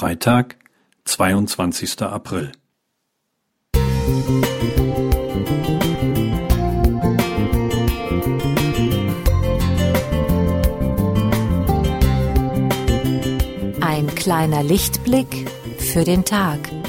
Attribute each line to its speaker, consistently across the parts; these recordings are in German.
Speaker 1: Freitag, 22. April.
Speaker 2: Ein kleiner Lichtblick für den Tag.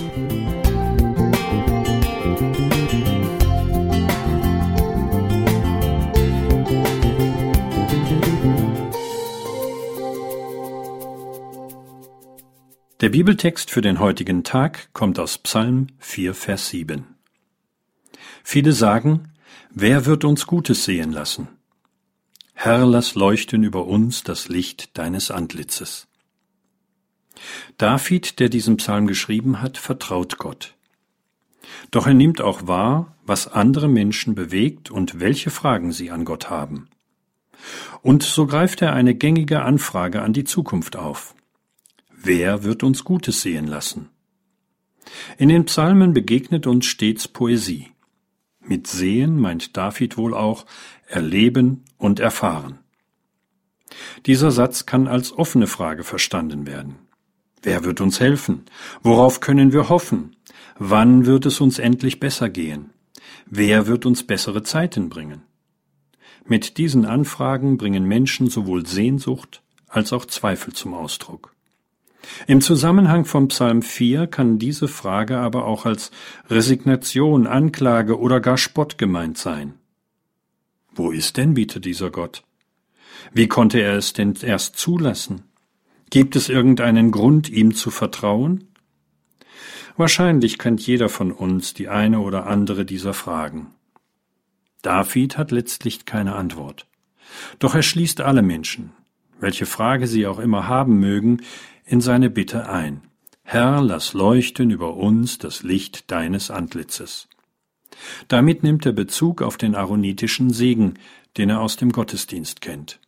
Speaker 1: Der Bibeltext für den heutigen Tag kommt aus Psalm 4, Vers 7. Viele sagen, wer wird uns Gutes sehen lassen? Herr, lass leuchten über uns das Licht deines Antlitzes. David, der diesen Psalm geschrieben hat, vertraut Gott. Doch er nimmt auch wahr, was andere Menschen bewegt und welche Fragen sie an Gott haben. Und so greift er eine gängige Anfrage an die Zukunft auf. Wer wird uns Gutes sehen lassen? In den Psalmen begegnet uns stets Poesie. Mit sehen meint David wohl auch erleben und erfahren. Dieser Satz kann als offene Frage verstanden werden. Wer wird uns helfen? Worauf können wir hoffen? Wann wird es uns endlich besser gehen? Wer wird uns bessere Zeiten bringen? Mit diesen Anfragen bringen Menschen sowohl Sehnsucht als auch Zweifel zum Ausdruck. Im Zusammenhang vom Psalm 4 kann diese Frage aber auch als Resignation, Anklage oder gar Spott gemeint sein. Wo ist denn bitte dieser Gott? Wie konnte er es denn erst zulassen? Gibt es irgendeinen Grund, ihm zu vertrauen? Wahrscheinlich kennt jeder von uns die eine oder andere dieser Fragen. David hat letztlich keine Antwort. Doch er schließt alle Menschen, welche Frage sie auch immer haben mögen, in seine Bitte ein. Herr, lass leuchten über uns das Licht deines Antlitzes. Damit nimmt er Bezug auf den aaronitischen Segen, den er aus dem Gottesdienst kennt.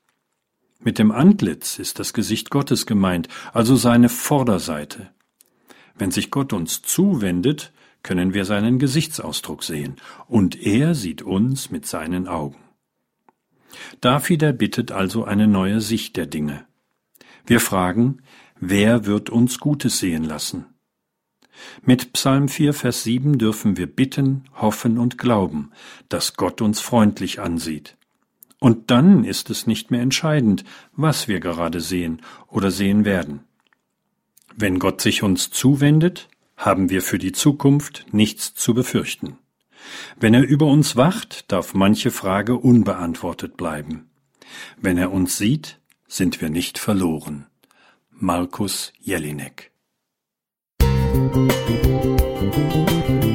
Speaker 1: Mit dem Antlitz ist das Gesicht Gottes gemeint, also seine Vorderseite. Wenn sich Gott uns zuwendet, können wir seinen Gesichtsausdruck sehen, und er sieht uns mit seinen Augen. David erbittet also eine neue Sicht der Dinge. Wir fragen, wer wird uns Gutes sehen lassen? Mit Psalm 4, Vers 7 dürfen wir bitten, hoffen und glauben, dass Gott uns freundlich ansieht. Und dann ist es nicht mehr entscheidend, was wir gerade sehen oder sehen werden. Wenn Gott sich uns zuwendet, haben wir für die Zukunft nichts zu befürchten. Wenn er über uns wacht, darf manche Frage unbeantwortet bleiben. Wenn er uns sieht, sind wir nicht verloren. Markus Jelinek Musik